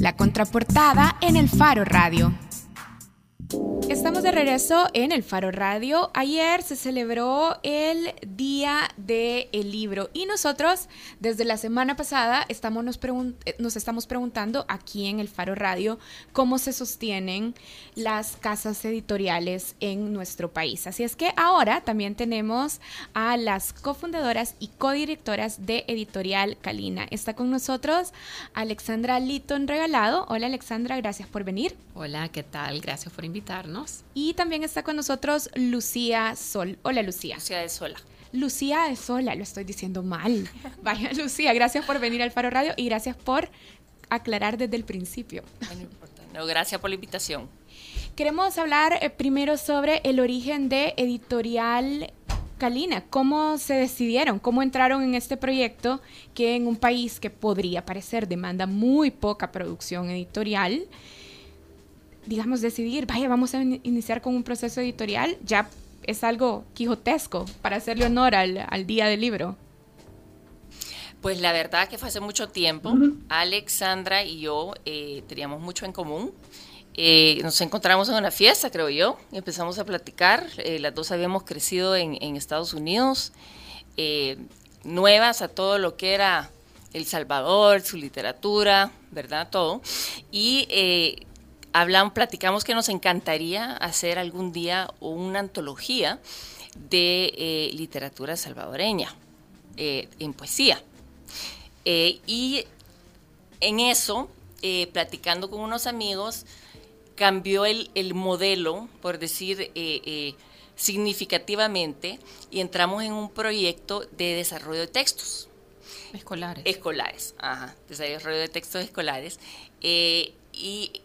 La contraportada en el Faro Radio. Estamos de regreso en el Faro Radio. Ayer se celebró el Día del Libro y nosotros desde la semana pasada estamos nos, eh, nos, estamos preguntando aquí en el Faro Radio cómo se sostienen las casas editoriales en nuestro país. Así es que ahora también tenemos a las cofundadoras y codirectoras de Editorial Calina. Está con nosotros Alexandra Litton Regalado. Hola Alexandra, gracias por venir. Hola, ¿qué tal? Gracias por invitarnos. Y también está con nosotros Lucía Sol. Hola Lucía. Lucía de Sola. Lucía de Sola, lo estoy diciendo mal. Vaya Lucía, gracias por venir al Faro Radio y gracias por aclarar desde el principio. No importa. No, gracias por la invitación. Queremos hablar eh, primero sobre el origen de Editorial Calina. ¿Cómo se decidieron? ¿Cómo entraron en este proyecto que en un país que podría parecer demanda muy poca producción editorial? Digamos, decidir, vaya, vamos a iniciar con un proceso editorial, ya es algo quijotesco para hacerle honor al, día del libro. Pues la verdad que fue hace mucho tiempo. Alexandra y yo eh, teníamos mucho en común. Eh, nos encontramos en una fiesta, creo yo, empezamos a platicar. Eh, las dos habíamos crecido en, en Estados Unidos, nuevas a todo lo que era El Salvador, su literatura, ¿verdad? Todo. Y hablamos, platicamos que nos encantaría hacer algún día una antología de eh, literatura salvadoreña eh, en poesía. Eh, y en eso, platicando con unos amigos, cambió el, el modelo, por decir significativamente, y entramos en un proyecto de desarrollo de textos. Escolares. Escolares, ajá, desarrollo de textos escolares. y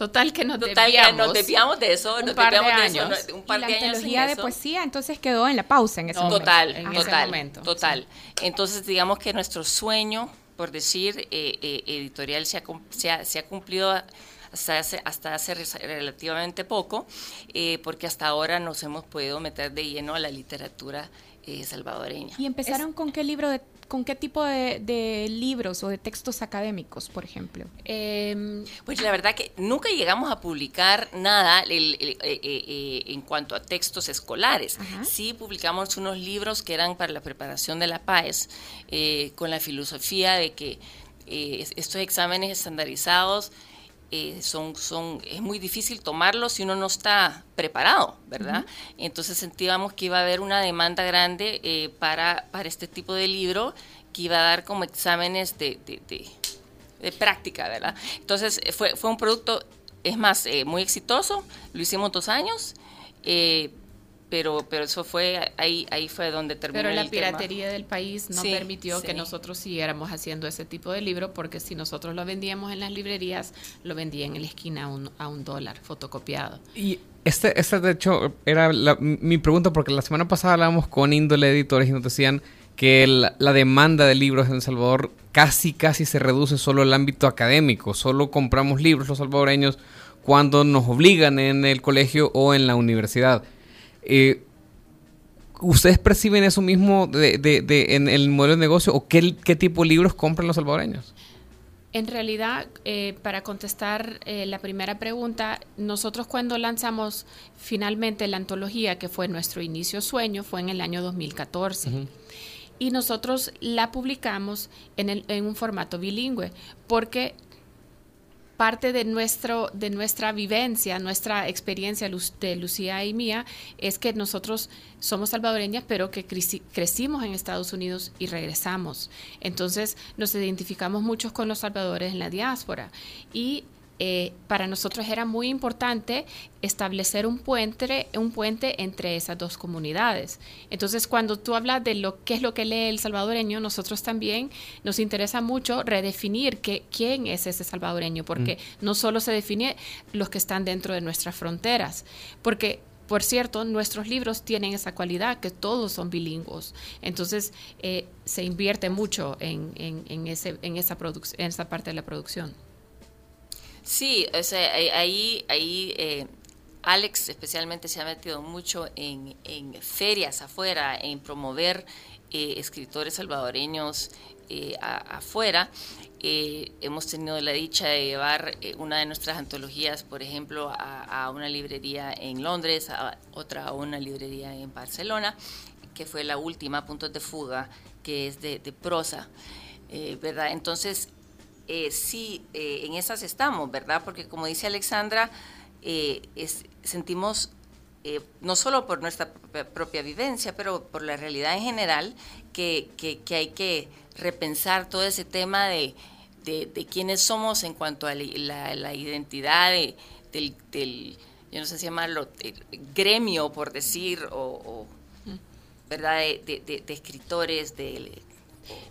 Total que nos Total nos desviamos de eso, un nos par de, años. eso, un par y de la años antología de poesía entonces quedó en la pausa en ese momento. Total, en total, ese momento, total. Entonces digamos que nuestro sueño, por decir, eh, eh, editorial se ha, se ha, se ha cumplido hasta hace, hasta hace relativamente poco, eh, porque hasta ahora nos hemos podido meter de lleno a la literatura salvadoreña. ¿Y empezaron con qué libro de ¿Con qué tipo de, libros o de textos académicos, por ejemplo? Em, pues la verdad que nunca llegamos a publicar nada eh, eh, eh, en cuanto a textos escolares. Sí publicamos unos libros que eran para la preparación de la PAES, con la filosofía de que estos exámenes estandarizados eh, son, son, es muy difícil tomarlos si uno no está preparado, ¿verdad? Entonces sentíamos que iba a haber una demanda grande eh, para, para este tipo de libro que iba a dar como exámenes de, de, práctica, ¿verdad? Entonces fue, fue un producto, es más, eh, muy exitoso, lo hicimos dos años, pero, pero eso fue, ahí, ahí fue donde terminó. Pero la piratería del país no permitió que nosotros siguiéramos haciendo ese tipo de libro, porque si nosotros lo vendíamos en las librerías, lo vendían en la esquina a un, a un dólar fotocopiado. Y este, este de hecho, era mi pregunta, porque la semana pasada hablábamos con índole editores y nos decían que la, la, demanda de libros en El Salvador casi, casi se reduce solo al ámbito académico. Solo compramos libros los salvadoreños cuando nos obligan en el colegio o en la universidad. Eh, ¿Ustedes perciben eso mismo de, en el modelo de negocio o qué, tipo de libros compran los salvadoreños? En realidad, eh, para contestar eh, la primera pregunta, nosotros cuando lanzamos finalmente la antología, que fue nuestro inicio sueño, fue en el año 2014. Y nosotros la publicamos en, el, en un formato bilingüe, porque parte de, nuestro, de nuestra vivencia, nuestra experiencia de Lucía y mía, es que nosotros somos salvadoreñas, pero que crecimos en Estados Unidos y regresamos. Entonces nos identificamos muchos con los salvadores en la diáspora. Y eh, para nosotros era muy importante establecer un puente, un puente entre esas dos comunidades. Entonces, cuando tú hablas de lo qué es lo que lee el salvadoreño, nosotros también nos interesa mucho redefinir que, quién es ese salvadoreño, porque mm. no solo se define los que están dentro de nuestras fronteras, porque por cierto, nuestros libros tienen esa cualidad que todos son bilingües. Entonces, eh, se invierte mucho en, ese, en, esa en esa parte de la producción. Sí, o sea, ahí, ahí eh, Alex especialmente se ha metido mucho en, ferias afuera, en promover eh, escritores salvadoreños eh, afuera. hemos tenido la dicha de llevar una de nuestras antologías, por ejemplo, a, una librería en Londres, a otra a una librería en Barcelona, que fue la última, Puntos de Fuga, que es de, prosa, eh, ¿verdad? Entonces, sí, en esas estamos, ¿verdad? Porque como dice Alexandra, sentimos no solo por nuestra propia vivencia, pero por la realidad en general, que, que hay que repensar todo ese tema de, de, quiénes somos en cuanto a la, identidad del, del, yo no sé si llamarlo, gremio, por decir, o, ¿verdad? De, escritores, de,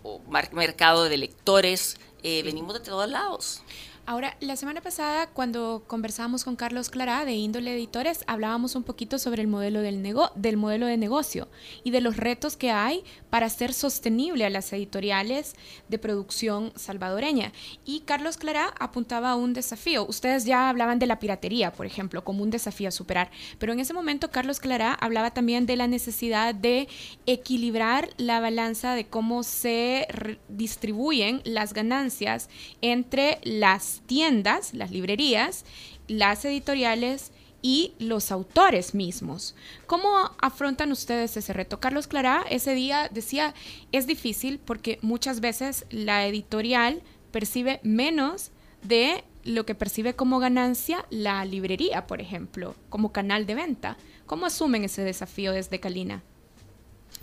o, mercado de lectores. Eh, venimos de todos lados. Ahora, la semana pasada, cuando conversábamos con Carlos Clará de Índole Editores, hablábamos un poquito sobre el modelo del, del modelo de negocio y de los retos que hay para hacer sostenible a las editoriales de producción salvadoreña. Y Carlos Clará apuntaba a un desafío. Ustedes ya hablaban de la piratería, por ejemplo, como un desafío a superar. Pero en ese momento, Carlos Clará hablaba también de la necesidad de equilibrar la balanza de cómo se distribuyen las ganancias entre las tiendas, las librerías, las editoriales y los autores mismos. ¿Cómo afrontan ustedes ese reto? Carlos Clará ese día decía, es difícil porque muchas veces la editorial percibe menos de lo que percibe como ganancia la librería, por ejemplo, como canal de venta. ¿Cómo asumen ese desafío desde Calina?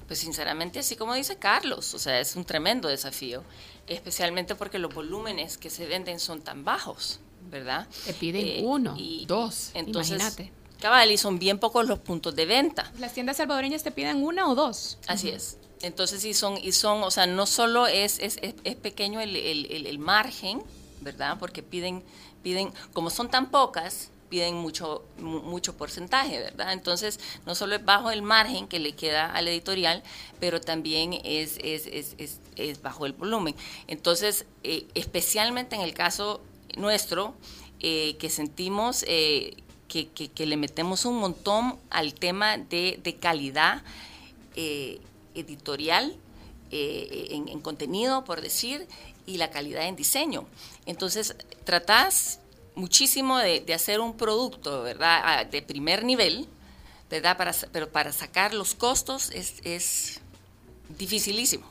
Pues sinceramente, así como dice Carlos, o sea, es un tremendo desafío, especialmente porque los volúmenes que se venden son tan bajos, ¿verdad? Te piden eh, uno, y, dos, entonces, imagínate. Cabal, y son bien pocos los puntos de venta. Las tiendas salvadoreñas te piden una o dos. Así es. Entonces, y son, y son, o sea, no solo es, es, es, pequeño el, el, el, margen, ¿verdad? Porque piden, piden, como son tan pocas, piden mucho, mucho porcentaje, ¿verdad? Entonces, no solo es bajo el margen que le queda al editorial, pero también es, es, es, es bajo el volumen. Entonces, eh, especialmente en el caso nuestro, eh, que sentimos eh, que, que, le metemos un montón al tema de, de calidad editorial, en, en contenido, por decir, y la calidad en diseño. Entonces, tratás muchísimo de, hacer un producto, ¿verdad? De primer nivel, ¿verdad? Para, pero para sacar los costos es, es dificilísimo.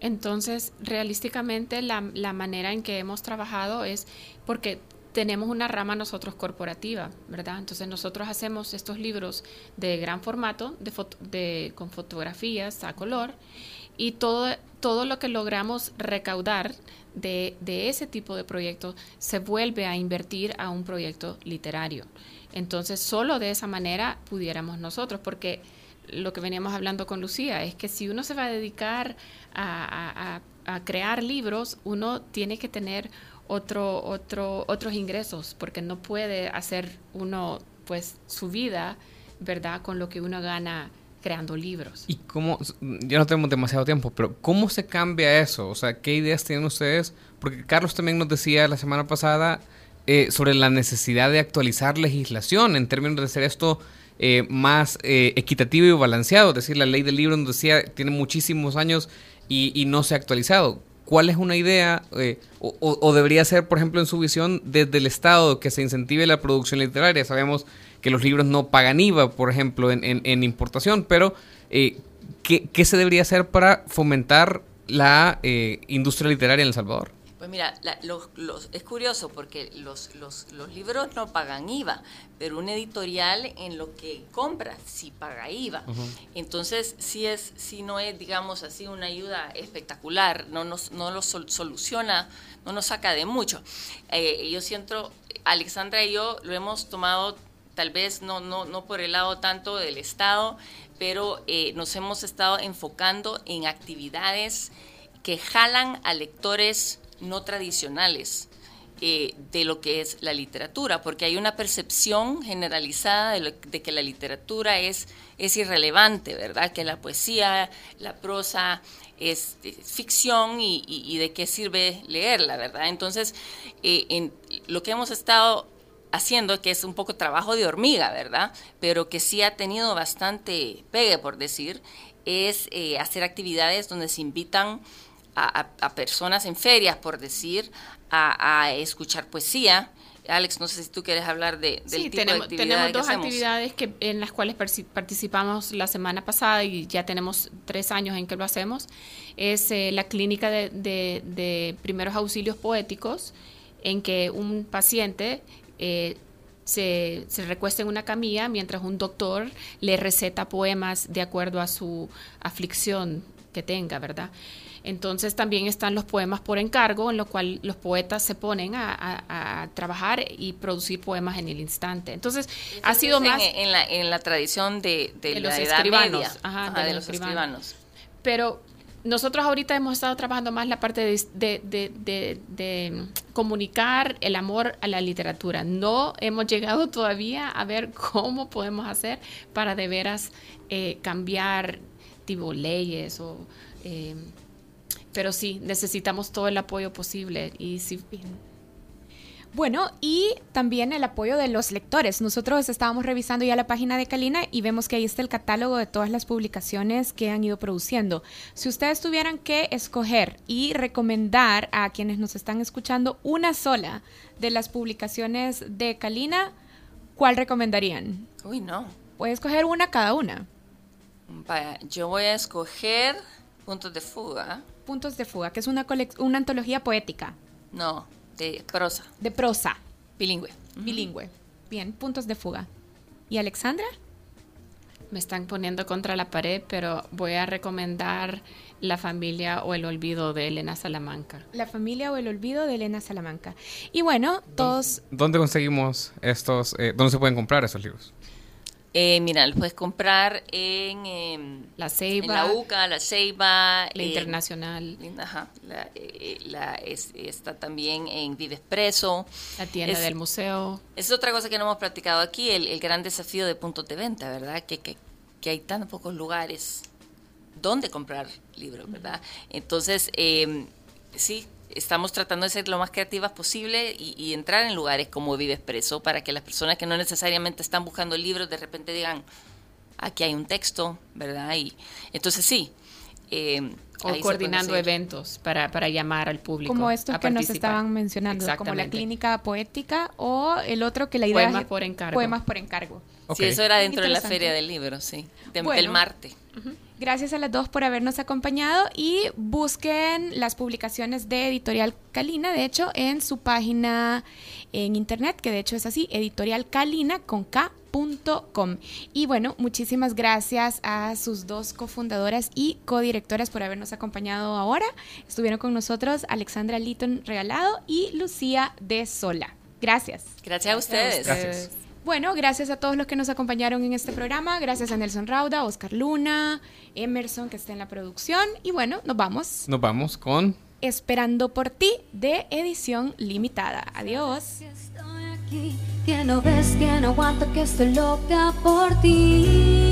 Entonces, realísticamente, la, la, manera en que hemos trabajado es porque tenemos una rama nosotros corporativa, ¿verdad? Entonces, nosotros hacemos estos libros de gran formato, de, de con fotografías a color, y todo, todo lo que logramos recaudar de, ese tipo de proyectos se vuelve a invertir a un proyecto literario. Entonces, solo de esa manera pudiéramos nosotros, porque lo que veníamos hablando con Lucía es que si uno se va a dedicar a, crear libros, uno tiene que tener otro, otro, otros ingresos, porque no puede hacer uno pues su vida, ¿verdad?, con lo que uno gana creando libros. ¿Y cómo, ya no tenemos demasiado tiempo, pero cómo se cambia eso? O sea, ¿qué ideas tienen ustedes? Porque Carlos también nos decía la semana pasada eh, sobre la necesidad de actualizar legislación en términos de hacer esto eh, más eh, equitativo y balanceado. Es decir, la ley del libro nos decía tiene muchísimos años y, y no se ha actualizado. ¿Cuál es una idea o, o, debería ser, por ejemplo, en su visión desde el Estado que se incentive la producción literaria? Sabemos que los libros no pagan IVA, por ejemplo, en, en, importación, pero eh, ¿qué, se debería hacer para fomentar la eh, industria literaria en El Salvador? Pues mira, los, es curioso porque los, los, los, libros no pagan IVA, pero un editorial en lo que compra sí paga IVA. Entonces, sí, es, sí no es, digamos así, una ayuda espectacular, no, nos, no lo soluciona, no nos saca de mucho. Eh, yo siento, Alexandra y yo lo hemos tomado tal vez no, no, no por el lado tanto del Estado, pero eh, nos hemos estado enfocando en actividades que jalan a lectores no tradicionales. Eh, de lo que es la literatura, porque hay una percepción generalizada de, que la literatura es, es irrelevante, ¿verdad? Que la poesía, la prosa es, ficción y, de qué sirve leerla, ¿verdad? Entonces, eh, en, lo que hemos estado haciendo, que es un poco trabajo de hormiga, ¿verdad? Pero que sí ha tenido bastante pegue, por decir, es eh, hacer actividades donde se invitan a, personas en ferias, por decir, a, escuchar poesía. Alex, no sé si tú quieres hablar de, del tipo tenemos, de tenemos dos actividades que, en las cuales participamos la semana pasada y ya tenemos tres años en que lo hacemos. Es eh, la clínica de, de, primeros auxilios poéticos, en que un paciente eh, se, se, recuesta en una camilla mientras un doctor le receta poemas de acuerdo a su aflicción que tenga, ¿verdad? Entonces también están los poemas por encargo, en lo cual los poetas se ponen a, trabajar y producir poemas en el instante. Entonces, ha sido más... En, la, en la tradición de, de, los escribanos. de, los escribanos. Pero nosotros ahorita hemos estado trabajando más la parte de, comunicar el amor a la literatura. No hemos llegado todavía a ver cómo podemos hacer para de veras eh, cambiar tipo leyes o... Eh, pero sí, necesitamos todo el apoyo posible y sí, bueno, y también el apoyo de los lectores. Nosotros estábamos revisando ya la página de Calina y vemos que ahí está el catálogo de todas las publicaciones que han ido produciendo. Si ustedes tuvieran que escoger y recomendar a quienes nos están escuchando una sola de las publicaciones de Calina, ¿cuál recomendarían? Uy, no. Puede escoger una cada una. Vaya, yo voy a escoger Puntos de Fuga. Puntos de Fuga, que es una, una antología poética. No, de prosa. De prosa. Bilingüe. Bilingüe. Bien, puntos de fuga. ¿Y Alexandra? Me están poniendo contra la pared, pero voy a recomendar La familia o el olvido de Elena Salamanca. La familia o el olvido de Elena Salamanca. Y bueno, todos... ¿Dónde conseguimos estos, eh, dónde se pueden comprar esos libros? Eh, mira, lo puedes comprar en em, La Ceiba, en la UCA, La Ceiba, la Internacional. Ajá, eh, la, está también en Vive Expreso. La tienda del museo. Es otra cosa que no hemos practicado aquí, el, gran desafío de puntos de venta, ¿verdad? Que, que, que hay tan pocos lugares donde comprar libros, ¿verdad? Entonces, eh, sí, estamos tratando de ser lo más creativas posible y, entrar en lugares como Vive Expreso para que las personas que no necesariamente están buscando libros de repente digan, aquí hay un texto, ¿verdad? Y entonces sí. Eh, o coordinando eventos para, para, llamar al público. Como estos que nos estaban mencionando, como la clínica poética o el otro que la idea Poemas por encargo. Poemas por encargo. Sí, eso era dentro de la feria del libro, sí, del Marte. Gracias a las dos por habernos acompañado y busquen las publicaciones de Editorial Calina, de hecho, en su página en internet, que de hecho es así, editorialcalina con Y bueno, muchísimas gracias a sus dos cofundadoras y codirectoras por habernos acompañado ahora. Estuvieron con nosotros Alexandra Litton Regalado y Lucía de Sola. Gracias. Gracias a ustedes. Gracias. Bueno, gracias a todos los que nos acompañaron en este programa. Gracias a Nelson Rauda, Oscar Luna, Emerson, que está en la producción. Y bueno, nos vamos. Nos vamos con... Esperando por ti, de edición limitada. Adiós. Estoy aquí, que no ves, que no aguanto, que estoy loca por ti.